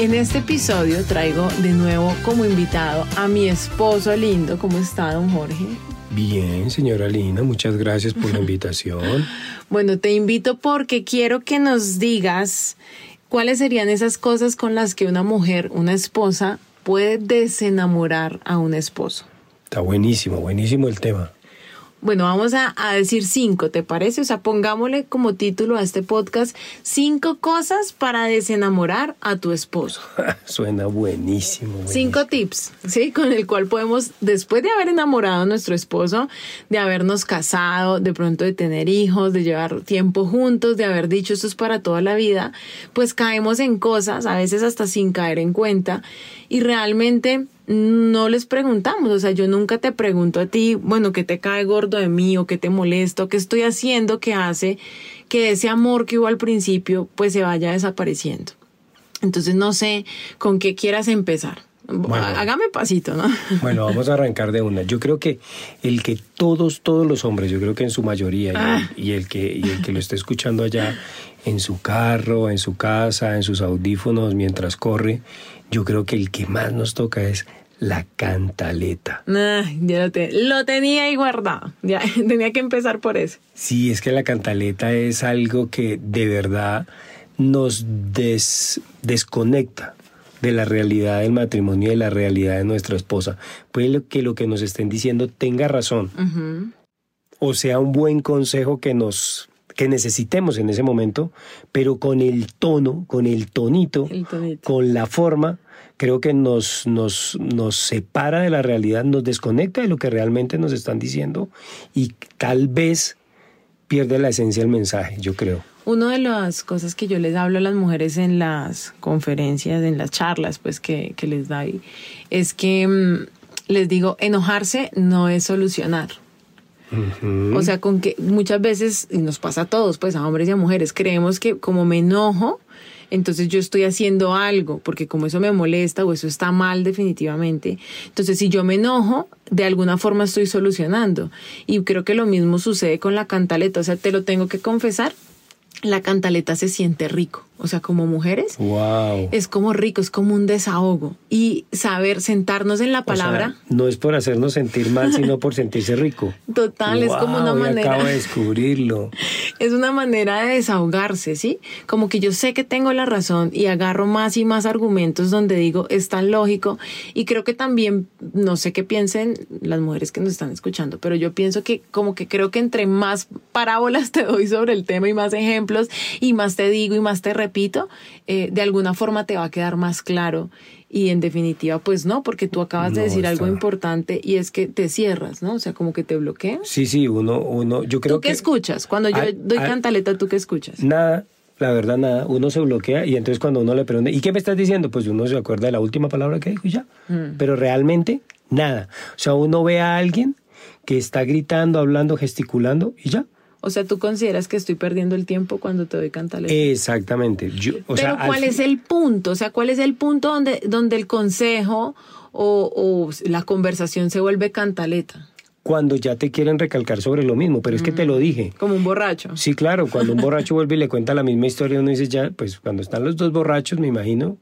En este episodio traigo de nuevo como invitado a mi esposo lindo. ¿Cómo está, don Jorge? Bien, señora Lina, muchas gracias por la invitación. bueno, te invito porque quiero que nos digas cuáles serían esas cosas con las que una mujer, una esposa, puede desenamorar a un esposo. Está buenísimo, buenísimo el tema. Bueno, vamos a, decir cinco, ¿te parece? O sea, pongámosle como título a este podcast cinco cosas para desenamorar a tu esposo. Suena buenísimo, Cinco tips, ¿sí? Con el cual podemos, después de haber enamorado a nuestro esposo, de habernos casado, de pronto de tener hijos, de llevar tiempo juntos, de haber dicho esto es para toda la vida, pues caemos en cosas, a veces hasta sin caer en cuenta, y realmente no les preguntamos, o sea, yo nunca te pregunto a ti, bueno, ¿qué te cae gordo de mí o qué te molesto, qué estoy haciendo que hace que ese amor que hubo al principio pues se vaya desapareciendo. Entonces no sé con qué quieras empezar. Hágame pasito, ¿no? Bueno, vamos a arrancar de una. Yo creo que el que todos, todos los hombres, yo creo que en su mayoría, y, el, ah. que, y el que lo esté escuchando allá en su carro, en su casa, en sus audífonos mientras corre, yo creo que el que más nos toca es la cantaleta. ya lo, tenía ahí guardado. Ya tenía que empezar por eso. Sí, es que la cantaleta es algo que de verdad nos desconecta de la realidad del matrimonio y de la realidad de nuestra esposa. Puede que lo que nos estén diciendo tenga razón. O sea, un buen consejo que nos que necesitemos en ese momento, pero con el tono, con el tonito, con la forma, creo que nos, nos, nos separa de la realidad, nos desconecta de lo que realmente nos están diciendo y tal vez pierde la esencia del mensaje, yo creo. Una de las cosas que yo les hablo a las mujeres en las conferencias, en las charlas, pues que, que les doy, es que mm, les digo, enojarse no es solucionar. O sea, con que muchas veces, y nos pasa a todos, pues a hombres y a mujeres, creemos que como me enojo, entonces yo estoy haciendo algo, porque como eso me molesta o eso está mal definitivamente, entonces si yo me enojo, de alguna forma estoy solucionando. Y creo que lo mismo sucede con la cantaleta, o sea, te lo tengo que confesar, la cantaleta se siente rico. O sea, como mujeres, wow. es como rico, es como un desahogo. Y saber sentarnos en la palabra. no es por hacernos sentir mal, sino por sentirse rico. Total, es como una manera. Acabo de descubrirlo. es una manera de desahogarse, ¿sí? Como que yo sé que tengo la razón y agarro más y más argumentos donde digo, es tan lógico. Y creo que también, no sé qué piensen las mujeres que nos están escuchando, pero yo pienso que como que creo que entre más parábolas te doy sobre el tema y más ejemplos y más te digo y más te repito, eh, de alguna forma te va a quedar más claro. Y en definitiva, pues no, porque tú acabas de decir algo importante y es que te cierras, ¿no? O sea, como que te bloqueas. Sí, sí, uno, uno, yo creo que... ¿Tú qué escuchas? Cuando yo doy cantaleta, ¿tú qué escuchas? Nada, la verdad nada, uno se bloquea y entonces cuando uno le pregunta, ¿y qué me estás diciendo? Pues uno se acuerda de la última palabra que dijo y ya. Mm. Pero realmente nada. O sea, uno ve a alguien que está gritando, hablando, gesticulando y ya. O sea, ¿tú consideras que estoy perdiendo el tiempo cuando te doy cantaleta? Exactamente. Pero ¿cuál es el punto? O sea, ¿cuál es el punto donde, donde el consejo o, la conversación se vuelve cantaleta? Cuando ya te quieren recalcar sobre lo mismo, pero es que te lo mm. dije. Como un borracho. Sí, claro, cuando un borracho vuelve y le cuenta la misma historia, uno dice ya, pues cuando están los dos borrachos, me imagino,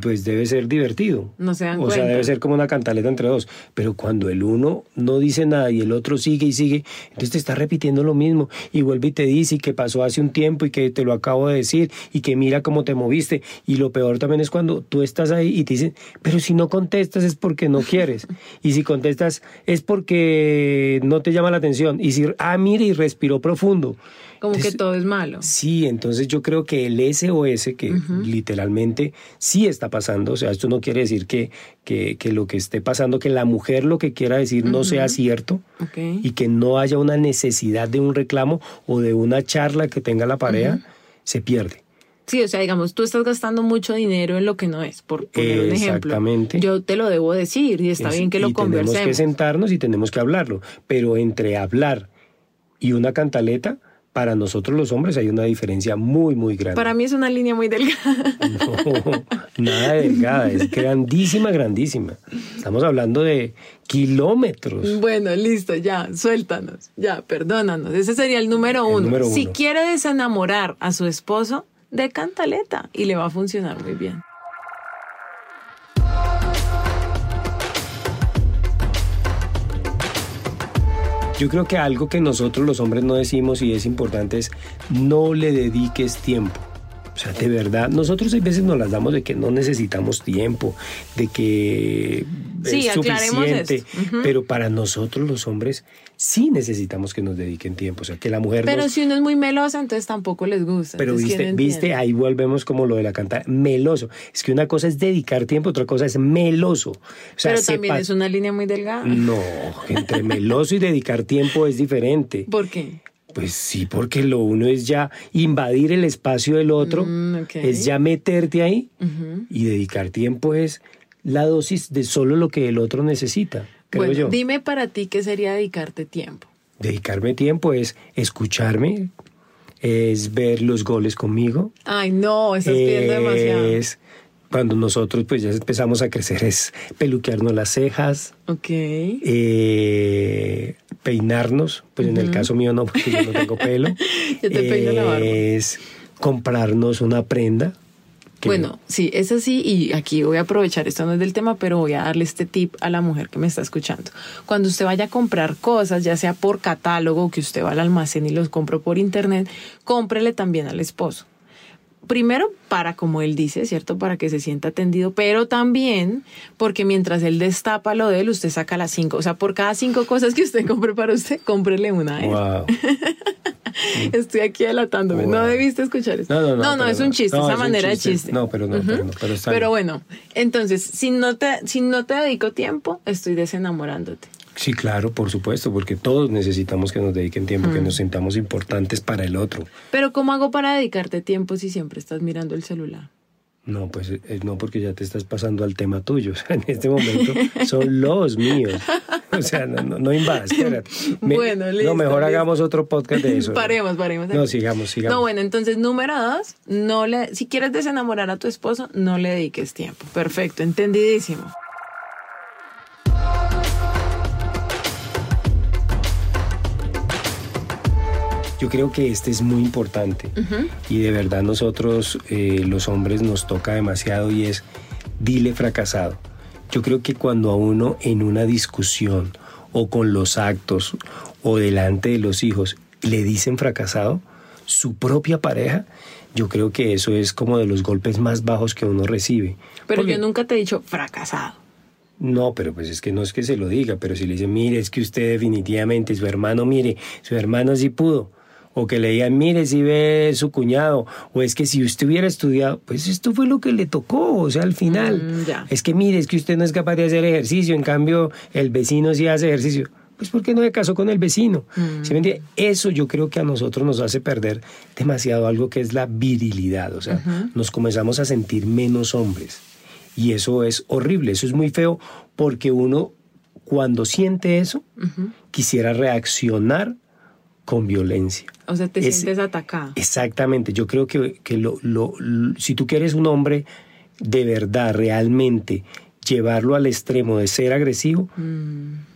pues debe ser divertido. No se O sea, debe ser como una cantaleta entre dos. Pero cuando el uno no dice nada y el otro sigue y sigue, entonces te está repitiendo lo mismo y vuelve y te dice que pasó hace un tiempo y que te lo acabo de decir y que mira cómo te moviste. Y lo peor también es cuando tú estás ahí y te dicen, pero si no contestas es porque no quieres. y si contestas es porque no te llama la atención. Y si, ah, mire y respiró profundo. Como que todo es malo. Sí, entonces yo creo que el SOS, que literalmente sí está pasando, o sea, esto no quiere decir que, que, lo que esté pasando, que la mujer lo que quiera decir no sea cierto y que no haya una necesidad de un reclamo o de una charla que tenga la pareja, se pierde. Sí, o sea, digamos, tú estás gastando mucho dinero en lo que no es, por poner un ejemplo. Exactamente. Yo te lo debo decir y está Es- bien que lo y Tenemos que conversemos. sentarnos y tenemos que hablarlo. Pero entre hablar y una cantaleta, para nosotros los hombres hay una diferencia muy, muy grande. Para mí es una línea muy delgada. No, nada de delgada, es grandísima, grandísima. Estamos hablando de kilómetros. Bueno, listo, ya, suéltanos, ya, perdónanos. Ese sería el número El uno. Si quiere desenamorar a su esposo, de cantaleta y le va a funcionar muy bien. Yo creo que algo que nosotros los hombres no decimos y es importante es no le dediques tiempo. O sea, de verdad, nosotros a veces nos las damos de que no necesitamos tiempo, de que Sí, es suficiente, pero para nosotros los hombres sí necesitamos que nos dediquen tiempo. O sea, que la mujer Pero nos... si uno es muy melosa, entonces tampoco les gusta. Pero Entonces, viste, ¿quién viste, ahí volvemos como lo de la cantar, meloso. Es que una cosa es dedicar tiempo, otra cosa es meloso. O sea, Pero también sepa- es una línea muy delgada. No, entre meloso y dedicar tiempo es diferente. ¿Por qué? Pues sí, porque lo uno es ya invadir el espacio del otro, Mm, es ya meterte ahí y dedicar tiempo es la dosis de solo lo que el otro necesita, creo Bueno, yo. dime para ti qué sería dedicarte tiempo. Dedicarme tiempo es escucharme, es ver los goles conmigo, Ay, no, estás pidiendo demasiado. es cuando nosotros pues ya empezamos a crecer es peluquearnos las cejas, Ok. eh, peinarnos, pues en el caso mío no, porque yo no tengo pelo. Yo te peino la barba. Es comprarnos una prenda. que- Bueno, sí, es así y aquí voy a aprovechar, esto no es del tema, pero voy a darle este tip a la mujer que me está escuchando. Cuando usted vaya a comprar cosas, ya sea por catálogo, que usted va al almacén y los compro por internet, cómprele también al esposo. Primero, para, como él dice, ¿cierto? Para que se sienta atendido, pero también porque mientras él destapa lo de él, usted saca las cinco. O sea, por cada cinco cosas que usted compre para usted, cómprele una a él. Wow. Estoy aquí delatándome. No debiste escuchar esto. No, no, no, No, pero es un no. chiste, No, esa es manera chiste. de chiste. No, pero no, pero no, pero bien. bueno, entonces, si no te, si no te dedico tiempo, estoy desenamorándote. Sí, claro, por supuesto, porque todos necesitamos que nos dediquen tiempo, Mm. que nos sintamos importantes para el otro. Pero ¿cómo hago para dedicarte tiempo si siempre estás mirando el celular? No, pues eh, no, porque ya te estás pasando al tema tuyo. O sea, en este momento son los míos. O sea, no, no, no invadas, espérate. Bueno, listo, No, mejor listo. hagamos otro podcast de eso. paremos, paremos. No, sigamos, sigamos. No, bueno, entonces número dos, no le, si quieres desenamorar a tu esposo, no le dediques tiempo. Perfecto, entendidísimo. Yo creo que este es muy importante y de verdad nosotros eh, los hombres nos toca demasiado y es dile fracasado. Yo creo que cuando a uno en una discusión o con los actos o delante de los hijos le dicen fracasado, su propia pareja, yo creo que eso es como de los golpes más bajos que uno recibe. Pero Porque- yo nunca te he dicho fracasado. no, pero pues es que no es que se lo diga, pero si le dicen, mire, es que usted definitivamente, su hermano, mire, su hermano sí pudo. O que le digan, mire, si ve su cuñado. O es que si usted hubiera estudiado, pues esto fue lo que le tocó, o sea, al final. Mm. Es que mire, es que usted no es capaz de hacer ejercicio, en cambio el vecino sí hace ejercicio. Pues porque no se casó con el vecino. Mm. ¿Sí me entiende? Eso yo creo que a nosotros nos hace perder demasiado algo que es la virilidad. O sea, nos comenzamos a sentir menos hombres. Y eso es horrible, eso es muy feo, porque uno cuando siente eso, quisiera reaccionar con violencia. O sea, te Es- sientes atacado. Exactamente, yo creo que, que lo, lo- si tú quieres un hombre de verdad, realmente, llevarlo al extremo de ser agresivo,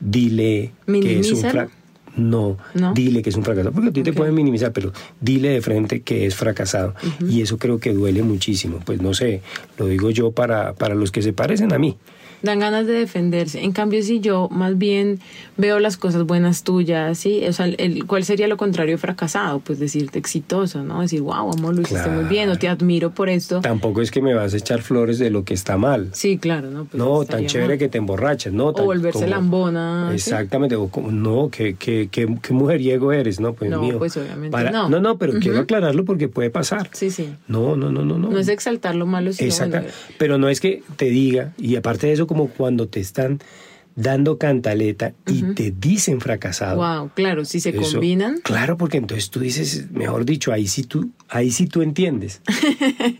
dile que es un fracaso. No, ¿No? dile que es un fracasado, porque a ti te Ok. pueden minimizar, pero dile de frente que es fracasado. Y eso creo que duele muchísimo. Pues no sé, lo digo yo para, para los que se parecen a mí. Dan ganas de defenderse. En cambio, si yo más bien veo las cosas buenas tuyas, ¿sí? O sea, el, ¿cuál sería lo contrario de fracasado? Pues decirte exitoso, ¿no? Decir, wow, amor, lo hiciste muy bien, o te admiro por esto. Tampoco es que me vas a echar flores de lo que está mal. Sí, claro, ¿no? Pues no, tan chévere mal. que te emborrachas, ¿no? tan- volverse lambona, ¿sí? Exactamente, o como, no, que, que, que, qué mujeriego eres, ¿no? Pues No, mío. pues, obviamente Para- no. No, no, pero quiero aclararlo porque puede pasar. Sí, sí. No, no, no, no, no. No es exaltar lo malo, sino Exacta. bueno, Pero no es que te diga, y aparte de eso, como cuando te están dando cantaleta y te dicen fracasado. Wow, claro, si se combinan. Claro, porque entonces tú dices, mejor dicho, ahí sí tú, ahí sí tú entiendes.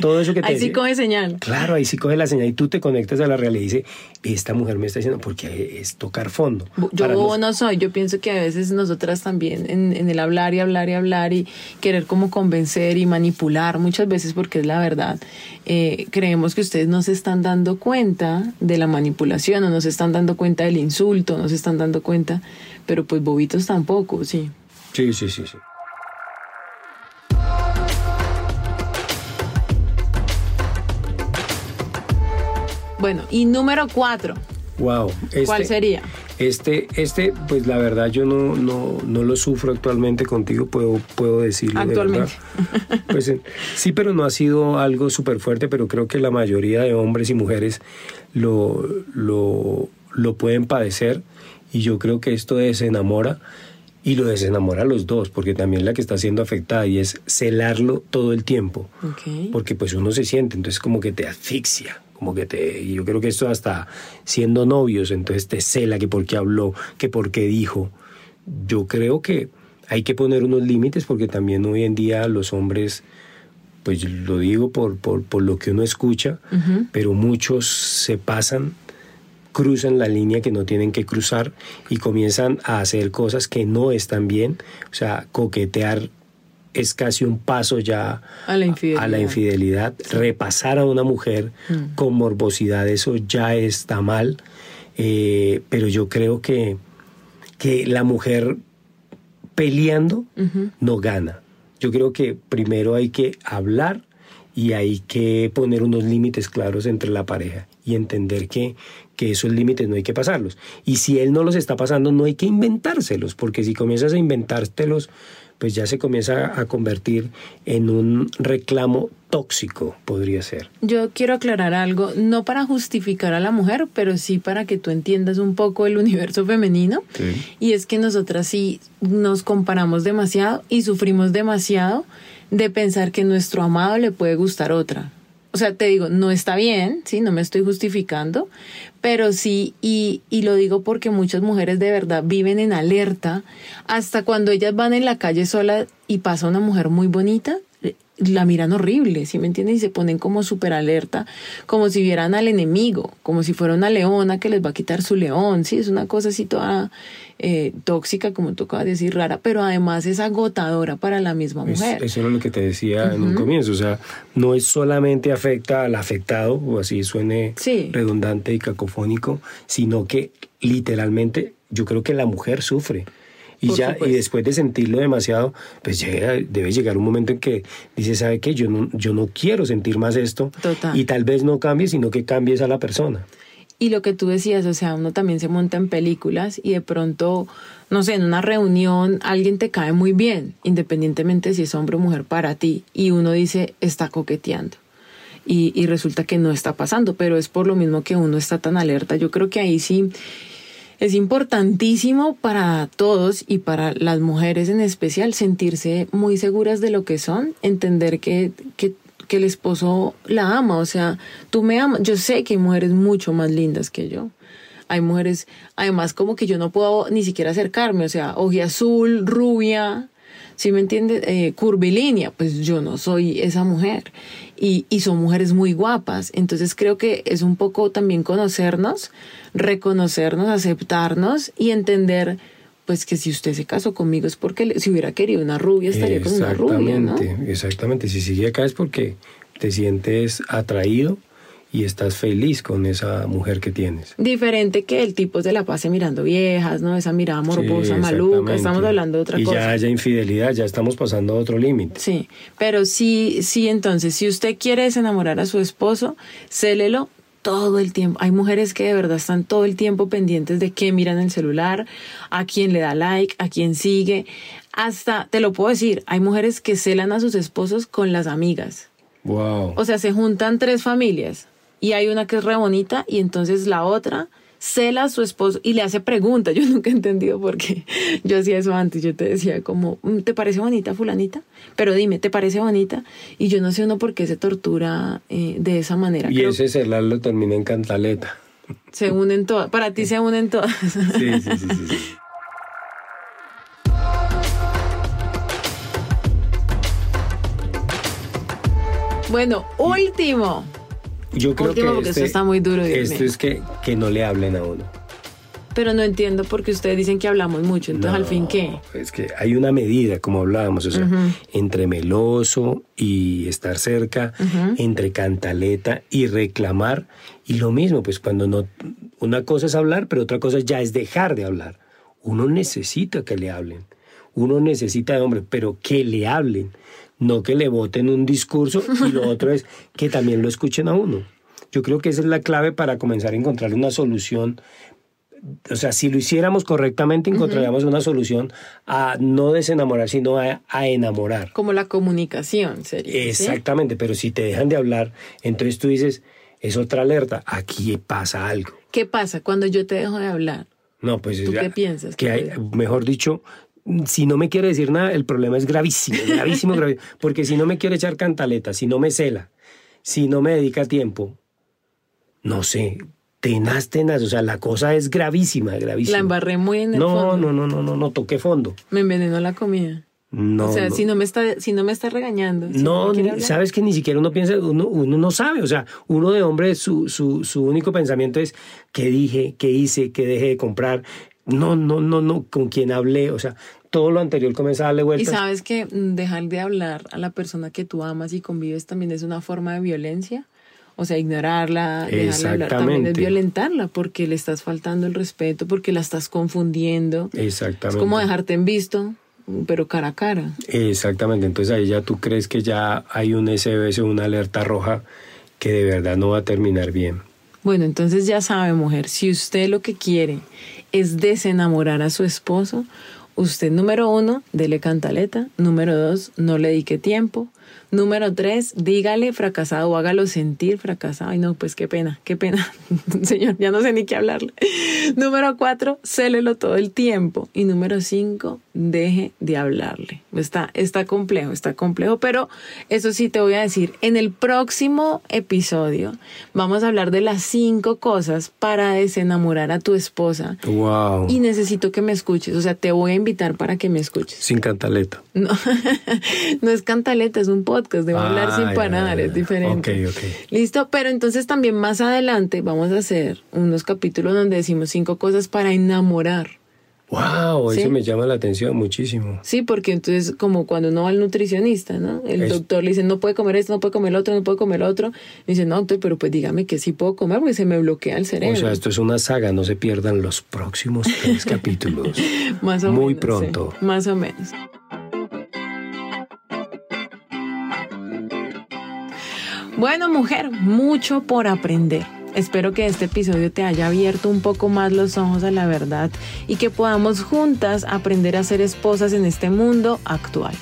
Todo eso que te Ahí sí coge señal. Claro, ahí sí coge la señal y tú te conectas a la realidad y dices, esta mujer me está diciendo porque es tocar fondo. Yo no soy, yo pienso que a veces nosotras también en, en el hablar y hablar y hablar y querer como convencer y manipular muchas veces porque es la verdad. Eh, creemos que ustedes no se están dando cuenta de la manipulación o no se están dando cuenta del insulto, no se están dando cuenta, pero pues bobitos tampoco, sí. Sí, sí, sí, sí. Bueno, y número cuatro. Wow. ¿Cuál este sería? Este, este, pues la verdad yo no, no, no lo sufro actualmente contigo, puedo, puedo decirlo. Actualmente. Pues, eh, sí, pero no ha sido algo súper fuerte, pero creo que la mayoría de hombres y mujeres lo, lo, lo pueden padecer y yo creo que esto desenamora y lo desenamora a los dos, porque también la que está siendo afectada y es celarlo todo el tiempo, porque pues uno se siente, entonces como que te asfixia como que te, yo creo que esto hasta siendo novios, entonces te cela que por qué habló, que por qué dijo. Yo creo que hay que poner unos límites porque también hoy en día los hombres, pues lo digo por, por, por lo que uno escucha, pero muchos se pasan cruzan la línea que no tienen que cruzar y comienzan a hacer cosas que no están bien, o sea, coquetear es casi un paso ya a la infidelidad. Repasar a una mujer mm. con morbosidad, eso ya está mal. Eh, pero yo creo que, que la mujer peleando no gana. Yo creo que primero hay que hablar y hay que poner unos límites claros entre la pareja y entender que, que esos límites no hay que pasarlos. Y si él no los está pasando, no hay que inventárselos, porque si comienzas a inventártelos, pues ya se comienza a convertir en un reclamo tóxico, podría ser. Yo quiero aclarar algo, no para justificar a la mujer, pero sí para que tú entiendas un poco el universo femenino. Y es que nosotras sí nos comparamos demasiado y sufrimos demasiado de pensar que nuestro amado le puede gustar otra. O sea, te digo, no está bien, sí, no me estoy justificando, pero sí, y, y lo digo porque muchas mujeres de verdad viven en alerta hasta cuando ellas van en la calle sola y pasa una mujer muy bonita, la miran horrible, ¿sí me entiendes? Y se ponen como súper alerta, como si vieran al enemigo, como si fuera una leona que les va a quitar su león, ¿sí? Es una cosa así toda eh, tóxica, como tú acabas de decir, rara, pero además es agotadora para la misma mujer. eso es lo que te decía en un comienzo, o sea, no es solamente afecta al afectado, o así suene redundante y cacofónico, sino que literalmente yo creo que la mujer sufre y ya y después de sentirlo demasiado pues llega, debe llegar un momento en que dice sabe qué yo no yo no quiero sentir más esto. Y tal vez no cambie sino que cambies a la persona. Y lo que tú decías, o sea, uno también se monta en películas y de pronto, no sé, en una reunión alguien te cae muy bien, independientemente si es hombre o mujer para ti, y uno dice, está coqueteando. Y, y resulta que no está pasando, pero es por lo mismo que uno está tan alerta. Yo creo que ahí sí es importantísimo para todos y para las mujeres en especial sentirse muy seguras de lo que son, entender que, que, que el esposo la ama, o sea, tú me amas, yo sé que hay mujeres mucho más lindas que yo. Hay mujeres, además como que yo no puedo ni siquiera acercarme, o sea, azul, rubia, si me entiendes? Eh, curvilínea, pues yo no soy esa mujer. Y, y son mujeres muy guapas. Entonces creo que es un poco también conocernos, reconocernos, aceptarnos y entender pues que si usted se casó conmigo es porque si hubiera querido una rubia estaría con una rubia, ¿no? Exactamente, si sigue acá es porque te sientes atraído y estás feliz con esa mujer que tienes. Diferente que el tipo se la pase mirando viejas, ¿no? Esa mirada morbosa, maluca, estamos hablando de otra cosa. Y ya haya infidelidad, ya estamos pasando a otro límite. Sí, pero sí, sí, entonces, si usted quiere desenamorar a su esposo, célelo todo el tiempo. Hay mujeres que de verdad están todo el tiempo pendientes de qué miran el celular, a quién le da like, a quién sigue. Hasta, te lo puedo decir, hay mujeres que celan a sus esposos con las amigas. Wow. O sea, se juntan tres familias y hay una que es re bonita y entonces la otra cela a su esposo y le hace preguntas. Yo nunca he entendido por qué yo hacía eso antes. Yo te decía como, mm, ¿te parece bonita fulanita? Pero dime, ¿te parece bonita? Y yo no sé uno por qué se tortura eh, de esa manera. Y ese celar lo termina en cantaleta. Se unen todas. Para ti se unen todas. Sí, sí, sí, sí. sí. Bueno, último. Yo creo Último, que porque este- esto está muy duro, Dios Esto mío. es que, que no le hablen a uno. Pero no entiendo porque ustedes dicen que hablamos mucho. Entonces, al fin, ¿qué? Es que hay una medida, como hablábamos, o sea, entre meloso y estar cerca, entre cantaleta y reclamar. Y lo mismo, pues cuando no, una cosa es hablar, pero otra cosa ya es dejar de hablar. Uno necesita que le hablen. Uno necesita de hombre, pero que le hablen. No que le voten un discurso y lo otro es que también lo escuchen a uno. Yo creo que esa es la clave para comenzar a encontrar una solución o sea, si lo hiciéramos correctamente, encontraríamos una solución a no desenamorar, sino a, a enamorar. Como la comunicación, sería. ¿sí? Exactamente, pero si te dejan de hablar, entonces tú dices, es otra alerta, aquí pasa algo. ¿Qué pasa cuando yo te dejo de hablar? No, pues ¿Tú qué piensas Que hay, mejor dicho, si no me quiere decir nada, el problema es gravísimo, gravísimo, gravísimo. Porque si no me quiere echar cantaleta, si no me cela, si no me dedica tiempo, no sé, tenaz, tenaz. O sea, la cosa es gravísima, gravísima. La embarré muy en el no, fondo. No, no, no, no, no, toqué fondo. Me envenenó la comida. No, o sea, no. si no me está, si no me está regañando. si No, hablar. sabes que ni siquiera uno piensa, uno, uno no sabe, o sea, uno de hombre, su, su, su único pensamiento es qué dije, qué hice, qué dejé de comprar, no, no, no, no, con quién hablé, o sea, todo lo anterior comienza a darle Y vueltas. sabes que mm, dejar de hablar a la persona que tú amas y convives también es una forma de violencia. O sea, ignorarla, dejarla hablar también es violentarla porque le estás faltando el respeto, porque la estás confundiendo. Exactamente. Es como dejarte en visto, pero cara a cara. Exactamente, entonces ahí ya tú crees que ya hay un SOS, una alerta roja que de verdad no va a terminar bien. Bueno, entonces ya sabe, mujer, si usted lo que quiere es desenamorar a su esposo, usted número uno, dele cantaleta. Número dos, no le dedique tiempo. Número tres, dígale fracasado o hágalo sentir fracasado. Ay, no, pues qué pena, qué pena. Señor, ya no sé ni qué hablarle. Número cuatro, célelo todo el tiempo. Y número cinco, deje de hablarle. Está, está complejo, está complejo, pero eso sí te voy a decir, en el próximo episodio vamos a hablar de las cinco cosas para desenamorar a tu esposa. Wow. Y necesito que me escuches, o sea, te voy a invitar para que me escuches. Sin cantaleta. No, no es cantaleta, es un podcast, debo hablar Ah, sin ya, parar, es diferente. Ok, ok. Listo, pero entonces también más adelante vamos a hacer unos capítulos donde decimos cinco cosas para enamorar. Wow, Sí. eso me llama la atención muchísimo. Sí, porque entonces como cuando uno va al nutricionista, ¿no? El Es- doctor le dice, no puede comer esto, no puede comer lo otro, no puede comer lo otro. dice, no, doctor, pero pues dígame que sí puedo comer porque se me bloquea el cerebro. O sea, esto es una saga, no se pierdan los próximos tres capítulos. más o muy menos, pronto. sí, más o menos. Bueno, mujer, mucho por aprender. Espero que este episodio te haya abierto un poco más los ojos a la verdad y que podamos juntas aprender a ser esposas en este mundo actual.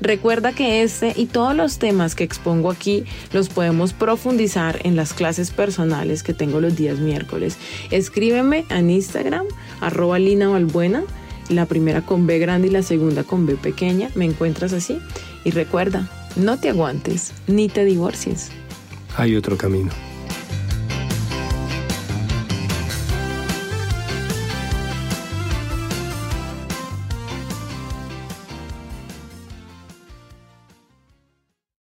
Recuerda que este y todos los temas que expongo aquí los podemos profundizar en las clases personales que tengo los días miércoles. Escríbeme en Instagram, arroba Lina la primera con B grande y la segunda con B pequeña. Me encuentras así. Y recuerda, no te aguantes ni te divorcies. Hay otro camino.